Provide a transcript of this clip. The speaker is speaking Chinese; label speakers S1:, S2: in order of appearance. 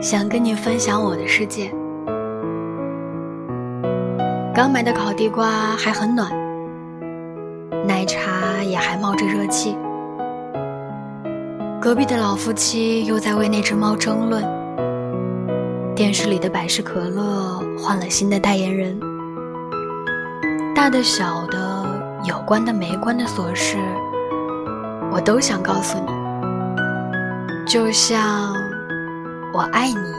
S1: 想跟你分享我的世界。刚买的烤地瓜还很暖，奶茶也还冒着热气。隔壁的老夫妻又在为那只猫争论。电视里的百事可乐换了新的代言人。大的、小的、有关的、没关的琐事，我都想告诉你，就像我爱你。